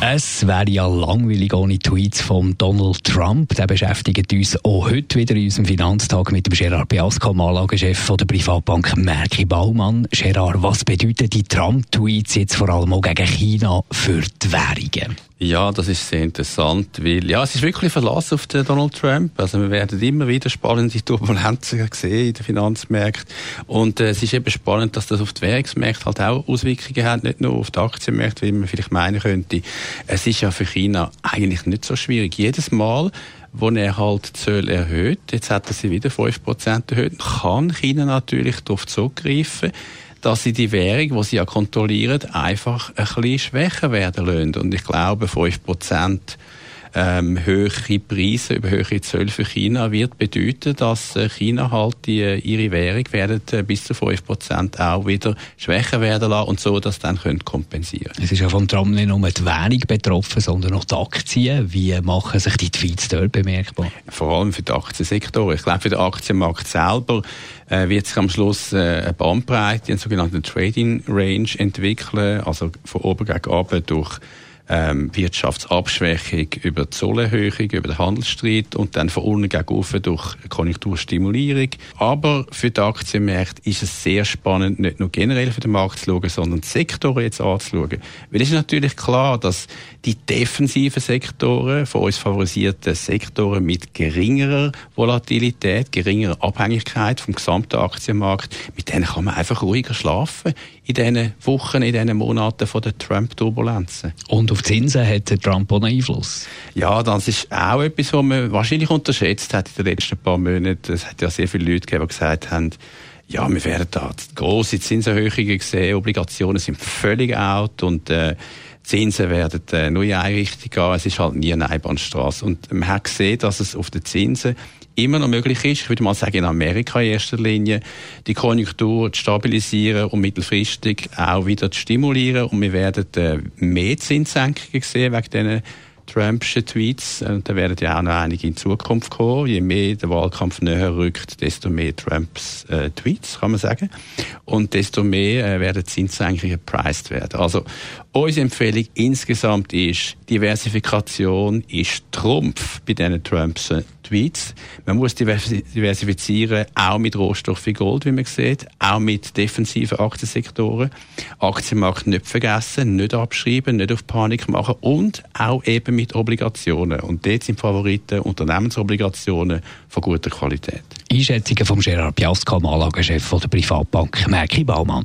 es wäre ja langweilig ohne Tweets von Donald Trump. Der beschäftigt uns auch heute wieder in unserem Finanztag mit dem Gerard Biasco, Anlagechef der Privatbank Merki Baumann. Gerard, was bedeuten die Trump-Tweets jetzt vor allem auch gegen China für die Währungen? Ja, das ist sehr interessant, weil ja, es ist wirklich Verlass auf den Donald Trump. Also wir werden immer wieder spannende Turbulenzen sehen in den Finanzmärkten und äh, es ist eben spannend, dass das auf die Währungsmärkte halt auch Auswirkungen hat, nicht nur auf die Aktienmärkte, wie man vielleicht meinen könnte. Es ist ja für China eigentlich nicht so schwierig. Jedes Mal wo er halt Zölle erhöht, jetzt hat er sie wieder 5% erhöht, kann China natürlich darauf zurückgreifen, dass sie die Währung, die sie ja kontrollieren, einfach ein bisschen schwächer werden lassen. Und ich glaube, 5% ähm, höhere Preise über höhere Zölle für China wird bedeuten, dass äh, China halt die, äh, ihre Währung werden äh, bis zu 5% auch wieder schwächer werden lassen und so das dann können kompensieren. Es ist ja von Trump nicht nur die Währung betroffen, sondern auch die Aktien. Wie machen sich die Tweets dort bemerkbar? Vor allem für die Aktiensektoren. Ich glaube, für den Aktienmarkt selber äh, wird sich am Schluss äh, eine Bandbreite, eine sogenannte Trading Range entwickeln, also von oben gegen unten durch ähm, Wirtschaftsabschwächung über Zollerhöhung, über den Handelsstreit und dann von unten gegen durch Konjunkturstimulierung. Aber für die Aktienmärkte ist es sehr spannend, nicht nur generell für den Markt zu schauen, sondern die Sektoren jetzt anzuschauen. Weil es ist natürlich klar, dass die defensiven Sektoren, von uns favorisierten Sektoren mit geringerer Volatilität, geringerer Abhängigkeit vom gesamten Aktienmarkt, mit denen kann man einfach ruhiger schlafen in diesen Wochen, in diesen Monaten von der Trump-Turbulenzen. Und auf Zinsen hat Trump auch einen Einfluss? Ja, das ist auch etwas, was man wahrscheinlich unterschätzt hat in den letzten paar Monaten. Es hat ja sehr viele Leute gegeben, die gesagt haben, ja, wir werden da grosse Zinserhöhungen sehen, Obligationen sind völlig out und äh, Zinsen werden äh, nur in eine Richtung gehen. Es ist halt nie eine Einbahnstraße. Und man hat gesehen, dass es auf den Zinsen immer noch möglich ist, ich würde mal sagen in Amerika in erster Linie, die Konjunktur zu stabilisieren und mittelfristig auch wieder zu stimulieren. Und wir werden äh, mehr Zinssenkungen sehen wegen diesen Trumpsche Tweets. Und da werden ja auch noch einige in Zukunft kommen. Je mehr der Wahlkampf näher rückt, desto mehr Trumps äh, Tweets, kann man sagen. Und desto mehr äh, werden Zinssenkungen gepreist werden. Also, unsere Empfehlung insgesamt ist, Diversifikation ist Trumpf bei diesen Tweets. Man muss diversifizieren, auch mit Rohstoff wie Gold, wie man sieht, auch mit defensiven Aktiensektoren. Aktienmarkt nicht vergessen, nicht abschreiben, nicht auf Panik machen und auch eben mit Obligationen. Und dort sind Favoriten Unternehmensobligationen von guter Qualität. Einschätzungen von Gerard Piasco, Anlagechef der Privatbank Merki Baumann.